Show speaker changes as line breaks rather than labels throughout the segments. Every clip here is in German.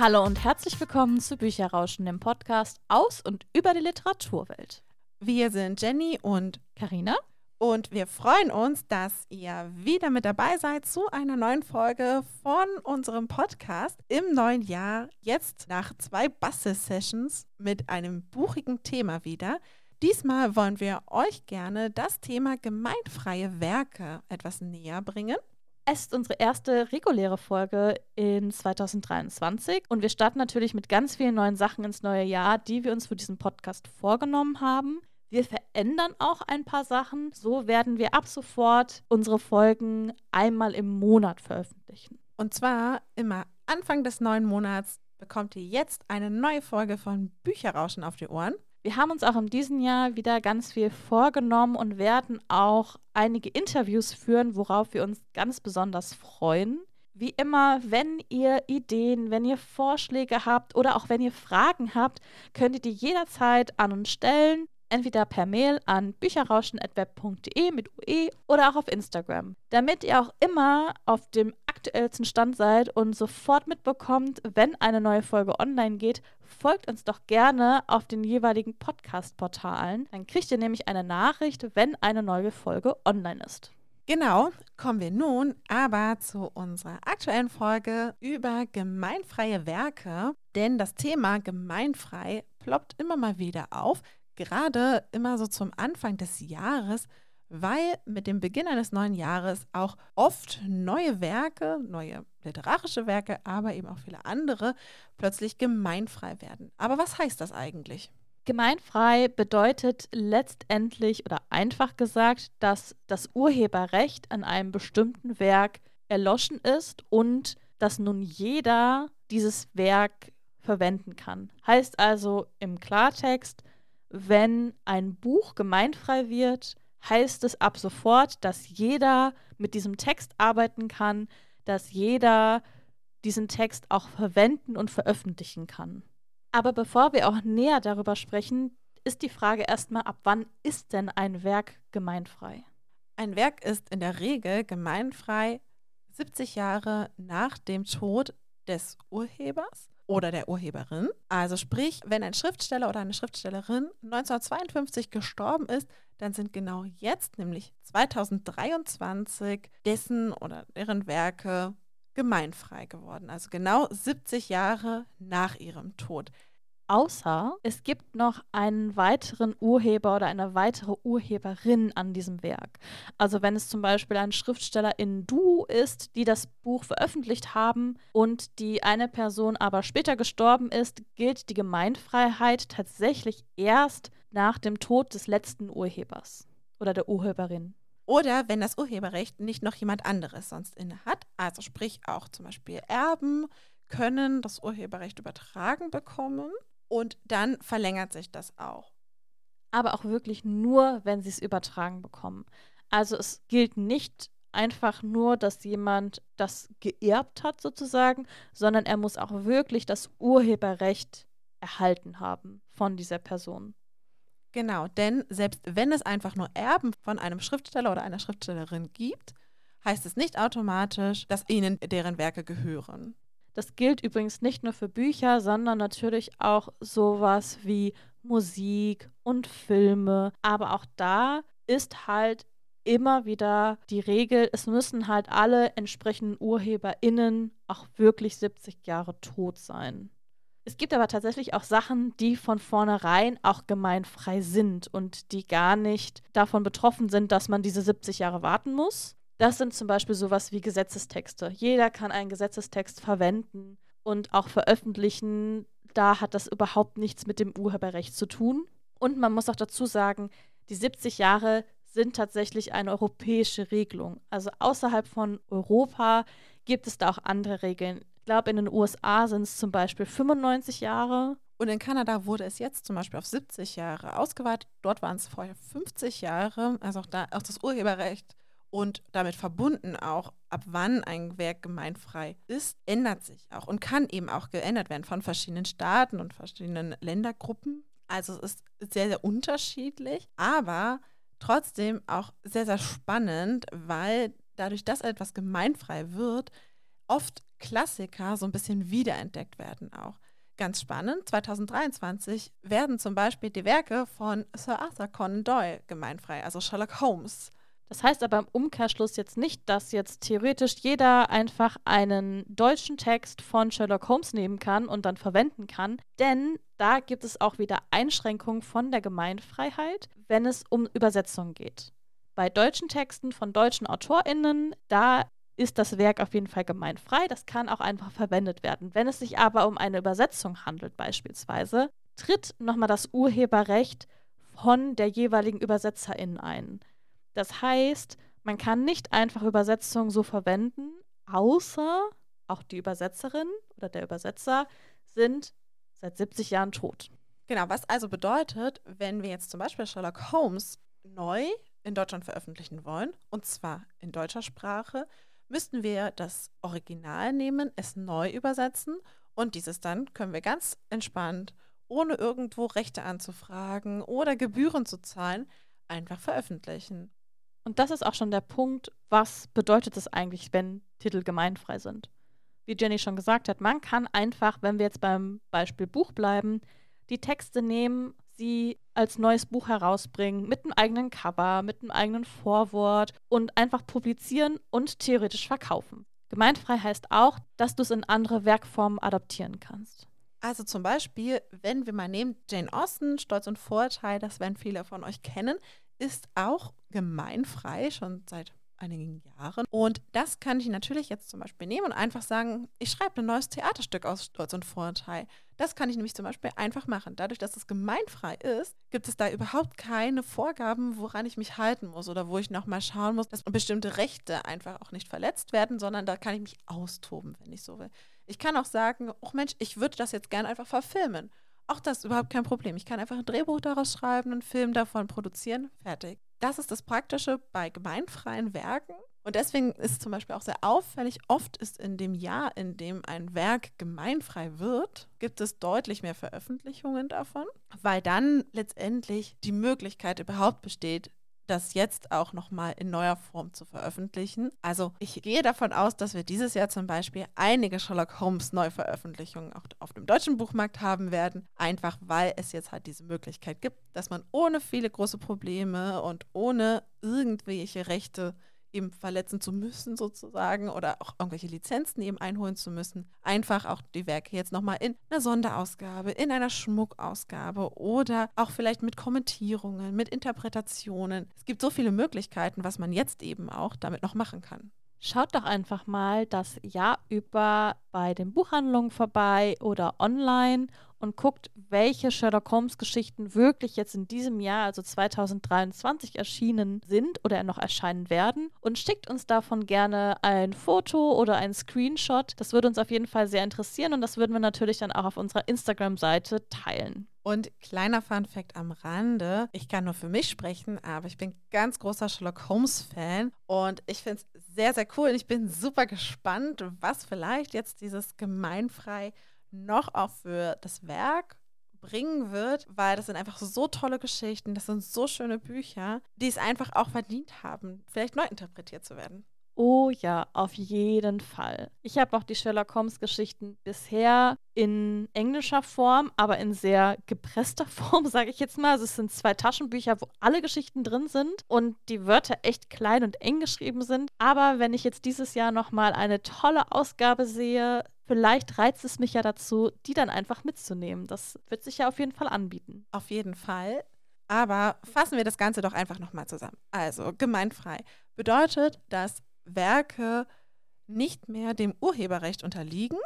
Hallo und herzlich willkommen zu Bücherrauschen, dem Podcast aus und über die Literaturwelt.
Wir sind Jenny und
Karina
und wir freuen uns, dass ihr wieder mit dabei seid zu einer neuen Folge von unserem Podcast im neuen Jahr. Jetzt nach zwei Bastel-Sessions mit einem buchigen Thema wieder. Diesmal wollen wir euch gerne das Thema gemeinfreie Werke etwas näher bringen.
Es ist unsere erste reguläre Folge in 2023 und wir starten natürlich mit ganz vielen neuen Sachen ins neue Jahr, die wir uns für diesen Podcast vorgenommen haben. Wir verändern auch ein paar Sachen. So werden wir ab sofort unsere Folgen einmal im Monat veröffentlichen.
Und zwar immer Anfang des neuen Monats bekommt ihr jetzt eine neue Folge von Bücherrauschen auf die Ohren.
Wir haben uns auch in diesem Jahr wieder ganz viel vorgenommen und werden auch einige Interviews führen, worauf wir uns ganz besonders freuen. Wie immer, wenn ihr Ideen, wenn ihr Vorschläge habt oder auch wenn ihr Fragen habt, könnt ihr die jederzeit an uns stellen. Entweder per Mail an bücherrauschen.web.de mit UE oder auch auf Instagram. Damit ihr auch immer auf dem aktuellsten Stand seid und sofort mitbekommt, wenn eine neue Folge online geht, folgt uns doch gerne auf den jeweiligen Podcast-Portalen. Dann kriegt ihr nämlich eine Nachricht, wenn eine neue Folge online ist.
Genau, kommen wir nun aber zu unserer aktuellen Folge über gemeinfreie Werke. Denn das Thema gemeinfrei ploppt immer mal wieder auf, gerade immer so zum Anfang des Jahres weil mit dem Beginn eines neuen Jahres auch oft neue Werke, neue literarische Werke, aber eben auch viele andere plötzlich gemeinfrei werden. Aber was heißt das eigentlich?
Gemeinfrei bedeutet letztendlich oder einfach gesagt, dass das Urheberrecht an einem bestimmten Werk erloschen ist und dass nun jeder dieses Werk verwenden kann. Heißt also im Klartext, wenn ein Buch gemeinfrei wird, heißt es ab sofort, dass jeder mit diesem Text arbeiten kann, dass jeder diesen Text auch verwenden und veröffentlichen kann. Aber bevor wir auch näher darüber sprechen, ist die Frage erstmal, ab wann ist denn ein Werk gemeinfrei?
Ein Werk ist in der Regel gemeinfrei 70 Jahre nach dem Tod des Urhebers oder der Urheberin. Also sprich, wenn ein Schriftsteller oder eine Schriftstellerin 1952 gestorben ist, dann sind genau jetzt, nämlich 2023, dessen oder deren Werke gemeinfrei geworden. Also genau 70 Jahre nach ihrem Tod.
Außer es gibt noch einen weiteren Urheber oder eine weitere Urheberin an diesem Werk. Also wenn es zum Beispiel ein Schriftsteller in Duo ist, die das Buch veröffentlicht haben und die eine Person aber später gestorben ist, gilt die Gemeinfreiheit tatsächlich erst nach dem Tod des letzten Urhebers oder der Urheberin.
Oder wenn das Urheberrecht nicht noch jemand anderes sonst inne hat, also sprich auch zum Beispiel Erben können das Urheberrecht übertragen bekommen und dann verlängert sich das auch.
Aber auch wirklich nur, wenn sie es übertragen bekommen. Also es gilt nicht einfach nur, dass jemand das geerbt hat sozusagen, sondern er muss auch wirklich das Urheberrecht erhalten haben von dieser Person.
Genau, denn selbst wenn es einfach nur Erben von einem Schriftsteller oder einer Schriftstellerin gibt, heißt es nicht automatisch, dass ihnen deren Werke gehören.
Das gilt übrigens nicht nur für Bücher, sondern natürlich auch sowas wie Musik und Filme. Aber auch da ist halt immer wieder die Regel, es müssen halt alle entsprechenden UrheberInnen auch wirklich 70 Jahre tot sein. Es gibt aber tatsächlich auch Sachen, die von vornherein auch gemeinfrei sind und die gar nicht davon betroffen sind, dass man diese 70 Jahre warten muss. Das sind zum Beispiel sowas wie Gesetzestexte. Jeder kann einen Gesetzestext verwenden und auch veröffentlichen. Da hat das überhaupt nichts mit dem Urheberrecht zu tun. Und man muss auch dazu sagen, die 70 Jahre sind tatsächlich eine europäische Regelung. Also außerhalb von Europa gibt es da auch andere Regeln. Ich glaube, in den USA sind es zum Beispiel 95 Jahre.
Und in Kanada wurde es jetzt zum Beispiel auf 70 Jahre ausgeweitet. Dort waren es vorher 50 Jahre. Also auch da auch das Urheberrecht und damit verbunden auch, ab wann ein Werk gemeinfrei ist, ändert sich auch und kann eben auch geändert werden von verschiedenen Staaten und verschiedenen Ländergruppen. Also es ist sehr, sehr unterschiedlich, aber trotzdem auch sehr, sehr spannend, weil dadurch, dass etwas gemeinfrei wird, oft Klassiker so ein bisschen wiederentdeckt werden auch. Ganz spannend, 2023 werden zum Beispiel die Werke von Sir Arthur Conan Doyle gemeinfrei, also Sherlock Holmes.
Das heißt aber im Umkehrschluss jetzt nicht, dass jetzt theoretisch jeder einfach einen deutschen Text von Sherlock Holmes nehmen kann und dann verwenden kann, denn da gibt es auch wieder Einschränkungen von der Gemeinfreiheit, wenn es um Übersetzungen geht. Bei deutschen Texten von deutschen AutorInnen, da ist das Werk auf jeden Fall gemeinfrei. Das kann auch einfach verwendet werden. Wenn es sich aber um eine Übersetzung handelt, beispielsweise, tritt nochmal das Urheberrecht von der jeweiligen Übersetzerin ein. Das heißt, man kann nicht einfach Übersetzungen so verwenden, außer auch die Übersetzerin oder der Übersetzer sind seit 70 Jahren tot.
Genau, was also bedeutet, wenn wir jetzt zum Beispiel Sherlock Holmes neu in Deutschland veröffentlichen wollen, und zwar in deutscher Sprache, müssten wir das Original nehmen, es neu übersetzen und dieses dann können wir ganz entspannt, ohne irgendwo Rechte anzufragen oder Gebühren zu zahlen, einfach veröffentlichen.
Und das ist auch schon der Punkt, was bedeutet es eigentlich, wenn Titel gemeinfrei sind? Wie Jenny schon gesagt hat, man kann einfach, wenn wir jetzt beim Beispiel Buch bleiben, die Texte nehmen, sie als neues Buch herausbringen, mit einem eigenen Cover, mit einem eigenen Vorwort und einfach publizieren und theoretisch verkaufen. Gemeinfrei heißt auch, dass du es in andere Werkformen adaptieren kannst.
Also zum Beispiel, wenn wir mal nehmen, Jane Austen, Stolz und Vorteil, das werden viele von euch kennen, ist auch gemeinfrei, schon seit einigen Jahren. Und das kann ich natürlich jetzt zum Beispiel nehmen und einfach sagen, ich schreibe ein neues Theaterstück aus Stolz und Vorurteil. Das kann ich nämlich zum Beispiel einfach machen. Dadurch, dass es gemeinfrei ist, gibt es da überhaupt keine Vorgaben, woran ich mich halten muss oder wo ich nochmal schauen muss, dass bestimmte Rechte einfach auch nicht verletzt werden, sondern da kann ich mich austoben, wenn ich so will. Ich kann auch sagen, oh Mensch, ich würde das jetzt gerne einfach verfilmen. Auch das ist überhaupt kein Problem. Ich kann einfach ein Drehbuch daraus schreiben, einen Film davon produzieren, fertig. Das ist das Praktische bei gemeinfreien Werken. Und deswegen ist zum Beispiel auch sehr auffällig, oft ist in dem Jahr, in dem ein Werk gemeinfrei wird, gibt es deutlich mehr Veröffentlichungen davon, weil dann letztendlich die Möglichkeit überhaupt besteht, das jetzt auch nochmal in neuer Form zu veröffentlichen. Also ich gehe davon aus, dass wir dieses Jahr zum Beispiel einige Sherlock Holmes Neuveröffentlichungen auch auf dem deutschen Buchmarkt haben werden, einfach weil es jetzt halt diese Möglichkeit gibt, dass man ohne viele große Probleme und ohne irgendwelche Rechte eben verletzen zu müssen sozusagen oder auch irgendwelche Lizenzen eben einholen zu müssen, einfach auch die Werke jetzt nochmal in einer Sonderausgabe, in einer Schmuckausgabe oder auch vielleicht mit Kommentierungen, mit Interpretationen. Es gibt so viele Möglichkeiten, was man jetzt eben auch damit noch machen kann.
Schaut doch einfach mal das Jahr über bei den Buchhandlungen vorbei oder online und guckt, welche Sherlock Holmes-Geschichten wirklich jetzt in diesem Jahr, also 2023, erschienen sind oder noch erscheinen werden. Und schickt uns davon gerne ein Foto oder ein Screenshot. Das würde uns auf jeden Fall sehr interessieren und das würden wir natürlich dann auch auf unserer Instagram-Seite teilen.
Und kleiner Fun Fact am Rande, ich kann nur für mich sprechen, aber ich bin ganz großer Sherlock Holmes-Fan und ich finde es sehr, sehr cool. Ich bin super gespannt, was vielleicht jetzt dieses gemeinfrei noch auch für das Werk bringen wird, weil das sind einfach so tolle Geschichten, das sind so schöne Bücher, die es einfach auch verdient haben, vielleicht neu interpretiert zu werden.
Oh ja, auf jeden Fall. Ich habe auch die Sherlock Holmes-Geschichten bisher in englischer Form, aber in sehr gepresster Form, sage ich jetzt mal. Also es sind zwei Taschenbücher, wo alle Geschichten drin sind und die Wörter echt klein und eng geschrieben sind. Aber wenn ich jetzt dieses Jahr nochmal eine tolle Ausgabe sehe, vielleicht reizt es mich ja dazu, die dann einfach mitzunehmen. Das wird sich ja auf jeden Fall anbieten.
Auf jeden Fall. Aber fassen wir das Ganze doch einfach nochmal zusammen. Also gemeinfrei bedeutet, dass Werke nicht mehr dem Urheberrecht unterliegen.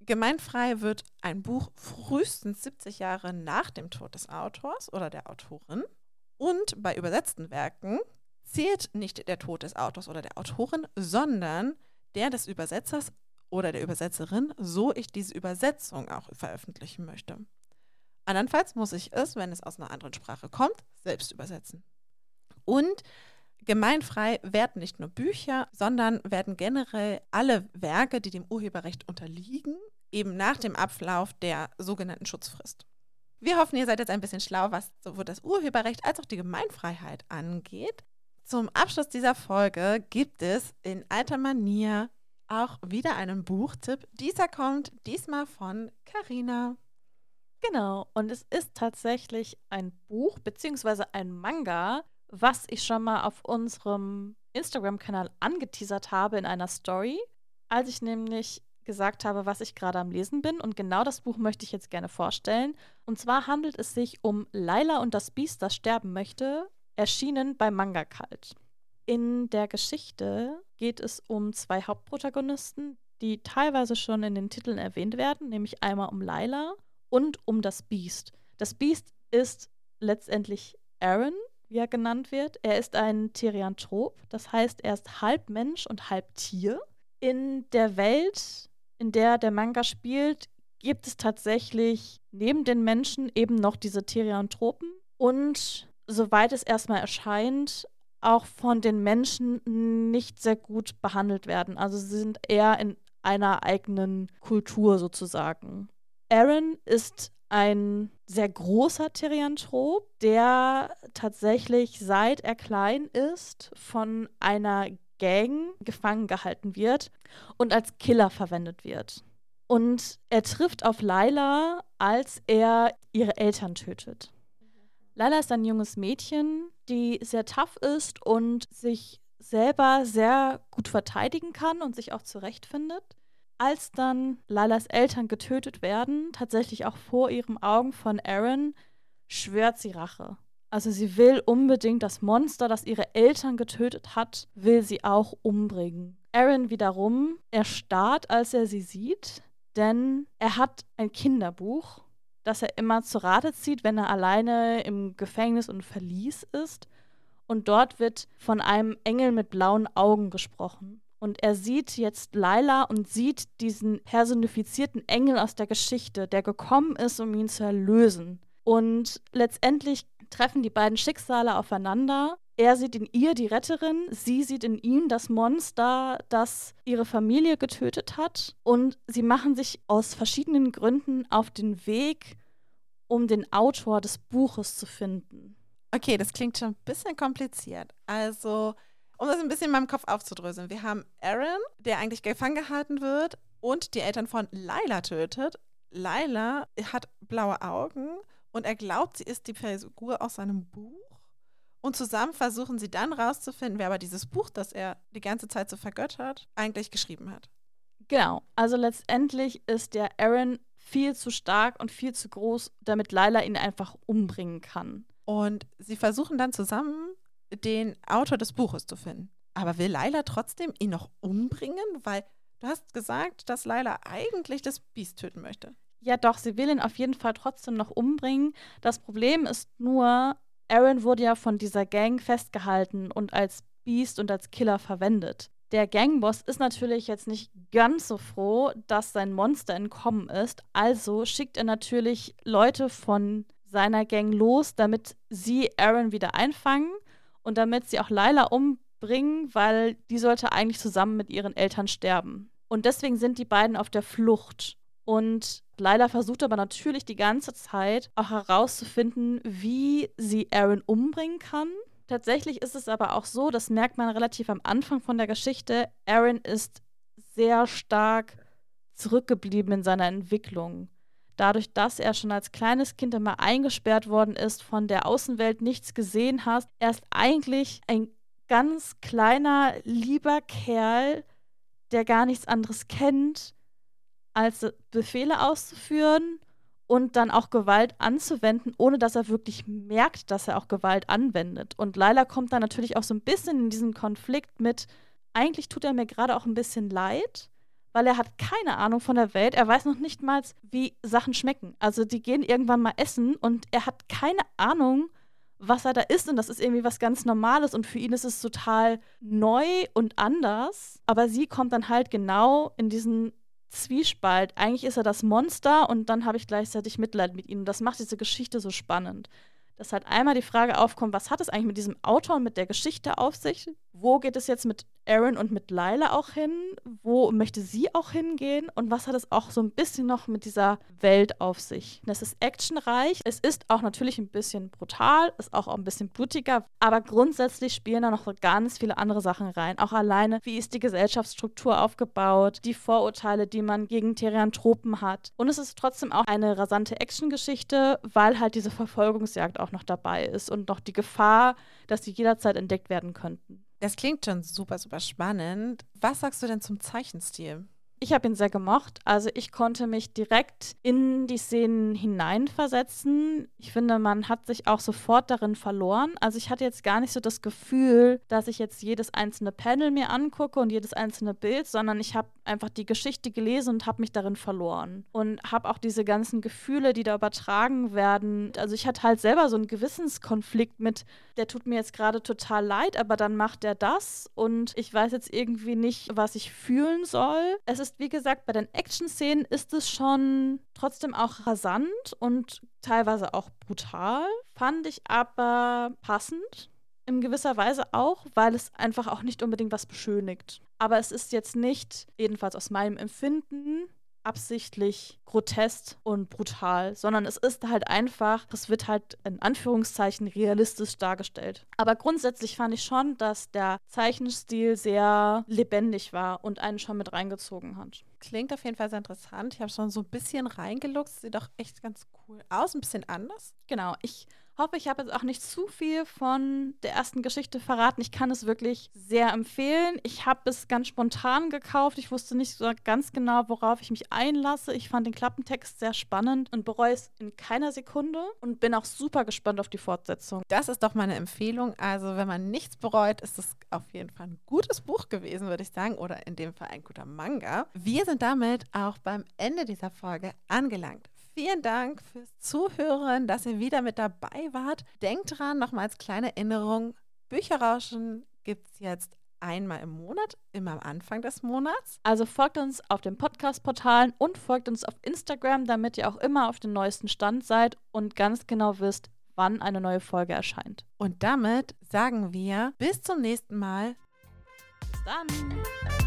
Gemeinfrei wird ein Buch frühestens 70 Jahre nach dem Tod des Autors oder der Autorin. Und bei übersetzten Werken zählt nicht der Tod des Autors oder der Autorin, sondern der des Übersetzers oder der Übersetzerin, so ich diese Übersetzung auch veröffentlichen möchte. Andernfalls muss ich es, wenn es aus einer anderen Sprache kommt, selbst übersetzen. Und Gemeinfrei werden nicht nur Bücher, sondern werden generell alle Werke, die dem Urheberrecht unterliegen, eben nach dem Ablauf der sogenannten Schutzfrist. Wir hoffen, ihr seid jetzt ein bisschen schlau, was sowohl das Urheberrecht als auch die Gemeinfreiheit angeht. Zum Abschluss dieser Folge gibt es in alter Manier auch wieder einen Buchtipp. Dieser kommt diesmal von Karina.
Genau, und es ist tatsächlich ein Buch bzw. ein Manga, was ich schon mal auf unserem Instagram-Kanal angeteasert habe in einer Story, als ich nämlich gesagt habe, was ich gerade am Lesen bin. Und genau das Buch möchte ich jetzt gerne vorstellen. Und zwar handelt es sich um Laila und das Biest, das sterben möchte, erschienen bei Manga Kalt. In der Geschichte geht es um zwei Hauptprotagonisten, die teilweise schon in den Titeln erwähnt werden, nämlich einmal um Laila und um das Biest. Das Biest ist letztendlich Aaron, wie er genannt wird. Er ist ein Therianthrop, das heißt, er ist halb Mensch und halb Tier. In der Welt, in der der Manga spielt, gibt es tatsächlich neben den Menschen eben noch diese Therianthropen und soweit es erstmal erscheint, auch von den Menschen nicht sehr gut behandelt werden. Also sie sind eher in einer eigenen Kultur sozusagen. Aaron ist ein sehr großer Therianthrop, der tatsächlich seit er klein ist von einer Gang gefangen gehalten wird und als Killer verwendet wird. Und er trifft auf Laila, als er ihre Eltern tötet. Laila ist ein junges Mädchen, die sehr tough ist und sich selber sehr gut verteidigen kann und sich auch zurechtfindet. Als dann Lailas Eltern getötet werden, tatsächlich auch vor ihren Augen von Aaron, schwört sie Rache. Also sie will unbedingt das Monster, das ihre Eltern getötet hat, will sie auch umbringen. Aaron wiederum erstarrt, als er sie sieht, denn er hat ein Kinderbuch, das er immer zu Rate zieht, wenn er alleine im Gefängnis und Verlies ist. Und dort wird von einem Engel mit blauen Augen gesprochen. Und er sieht jetzt Laila und sieht diesen personifizierten Engel aus der Geschichte, der gekommen ist, um ihn zu erlösen. Und letztendlich treffen die beiden Schicksale aufeinander. Er sieht in ihr die Retterin, sie sieht in ihm das Monster, das ihre Familie getötet hat. Und sie machen sich aus verschiedenen Gründen auf den Weg, um den Autor des Buches zu finden.
Okay, das klingt schon ein bisschen kompliziert. Also um das ein bisschen in meinem Kopf aufzudröseln. Wir haben Aaron, der eigentlich gefangen gehalten wird und die Eltern von Laila tötet. Laila hat blaue Augen und er glaubt, sie ist die Figur aus seinem Buch. Und zusammen versuchen sie dann rauszufinden, wer aber dieses Buch, das er die ganze Zeit so vergöttert, eigentlich geschrieben hat.
Genau. Also letztendlich ist der Aaron viel zu stark und viel zu groß, damit Laila ihn einfach umbringen kann.
Und sie versuchen dann zusammen den Autor des Buches zu finden. Aber will Laila trotzdem ihn noch umbringen? Weil du hast gesagt, dass Laila eigentlich das Biest töten möchte.
Ja, doch, sie will ihn auf jeden Fall trotzdem noch umbringen. Das Problem ist nur, Aaron wurde ja von dieser Gang festgehalten und als Biest und als Killer verwendet. Der Gangboss ist natürlich jetzt nicht ganz so froh, dass sein Monster entkommen ist. Also schickt er natürlich Leute von seiner Gang los, damit sie Aaron wieder einfangen und damit sie auch Laila umbringen, weil die sollte eigentlich zusammen mit ihren Eltern sterben. Und deswegen sind die beiden auf der Flucht. Und Laila versucht aber natürlich die ganze Zeit auch herauszufinden, wie sie Aaron umbringen kann. Tatsächlich ist es aber auch so, das merkt man relativ am Anfang von der Geschichte, Aaron ist sehr stark zurückgeblieben in seiner Entwicklung dadurch, dass er schon als kleines Kind immer eingesperrt worden ist, von der Außenwelt nichts gesehen hat. Er ist eigentlich ein ganz kleiner, lieber Kerl, der gar nichts anderes kennt, als Befehle auszuführen und dann auch Gewalt anzuwenden, ohne dass er wirklich merkt, dass er auch Gewalt anwendet. Und Laila kommt dann natürlich auch so ein bisschen in diesen Konflikt mit, eigentlich tut er mir gerade auch ein bisschen leid, weil er hat keine Ahnung von der Welt. Er weiß noch nicht mal, wie Sachen schmecken. Also die gehen irgendwann mal essen und er hat keine Ahnung, was er da isst. Und das ist irgendwie was ganz Normales. Und für ihn ist es total neu und anders. Aber sie kommt dann halt genau in diesen Zwiespalt. Eigentlich ist er das Monster und dann habe ich gleichzeitig Mitleid mit ihm. Und das macht diese Geschichte so spannend. Dass halt einmal die Frage aufkommt, was hat es eigentlich mit diesem Autor und mit der Geschichte auf sich? Wo geht es jetzt mit Aaron und mit Lila auch hin? Wo möchte sie auch hingehen? Und was hat es auch so ein bisschen noch mit dieser Welt auf sich? Es ist actionreich, es ist auch natürlich ein bisschen brutal, ist auch ein bisschen blutiger, aber grundsätzlich spielen da noch ganz viele andere Sachen rein. Auch alleine, wie ist die Gesellschaftsstruktur aufgebaut, die Vorurteile, die man gegen Therianthropen hat. Und es ist trotzdem auch eine rasante Actiongeschichte, weil halt diese Verfolgungsjagd auch noch dabei ist und noch die Gefahr, dass sie jederzeit entdeckt werden könnten.
Das klingt schon super, super spannend. Was sagst du denn zum Zeichenstil?
Ich habe ihn sehr gemocht. Also ich konnte mich direkt in die Szenen hineinversetzen. Ich finde, man hat sich auch sofort darin verloren. Also ich hatte jetzt gar nicht so das Gefühl, dass ich jetzt jedes einzelne Panel mir angucke und jedes einzelne Bild, sondern ich habe einfach die Geschichte gelesen und habe mich darin verloren. Und habe auch diese ganzen Gefühle, die da übertragen werden. Also ich hatte halt selber so einen Gewissenskonflikt mit, der tut mir jetzt gerade total leid, aber dann macht er das und ich weiß jetzt irgendwie nicht, was ich fühlen soll. Es ist ist, wie gesagt, bei den Action-Szenen ist es schon trotzdem auch rasant und teilweise auch brutal. Fand ich aber passend. In gewisser Weise auch, weil es einfach auch nicht unbedingt was beschönigt. Aber es ist jetzt nicht, jedenfalls aus meinem Empfinden, absichtlich grotesk und brutal, sondern es ist halt einfach, es wird halt in Anführungszeichen realistisch dargestellt. Aber grundsätzlich fand ich schon, dass der Zeichenstil sehr lebendig war und einen schon mit reingezogen hat.
Klingt auf jeden Fall sehr interessant. Ich habe schon so ein bisschen reingeluchst. Sieht doch echt ganz cool aus, ein bisschen anders.
Genau, ich hoffe, ich habe jetzt auch nicht zu viel von der ersten Geschichte verraten. Ich kann es wirklich sehr empfehlen. Ich habe es ganz spontan gekauft. Ich wusste nicht so ganz genau, worauf ich mich einlasse. Ich fand den Klappentext sehr spannend und bereue es in keiner Sekunde und bin auch super gespannt auf die Fortsetzung.
Das ist doch meine Empfehlung. Also, wenn man nichts bereut, ist es auf jeden Fall ein gutes Buch gewesen, würde ich sagen. Oder in dem Fall ein guter Manga. Wir sind damit auch beim Ende dieser Folge angelangt. Vielen Dank fürs Zuhören, dass ihr wieder mit dabei wart. Denkt dran, nochmal als kleine Erinnerung, Bücherrauschen gibt es jetzt einmal im Monat, immer am Anfang des Monats.
Also folgt uns auf den Podcast-Portalen und folgt uns auf Instagram, damit ihr auch immer auf dem neuesten Stand seid und ganz genau wisst, wann eine neue Folge erscheint.
Und damit sagen wir bis zum nächsten Mal.
Bis dann.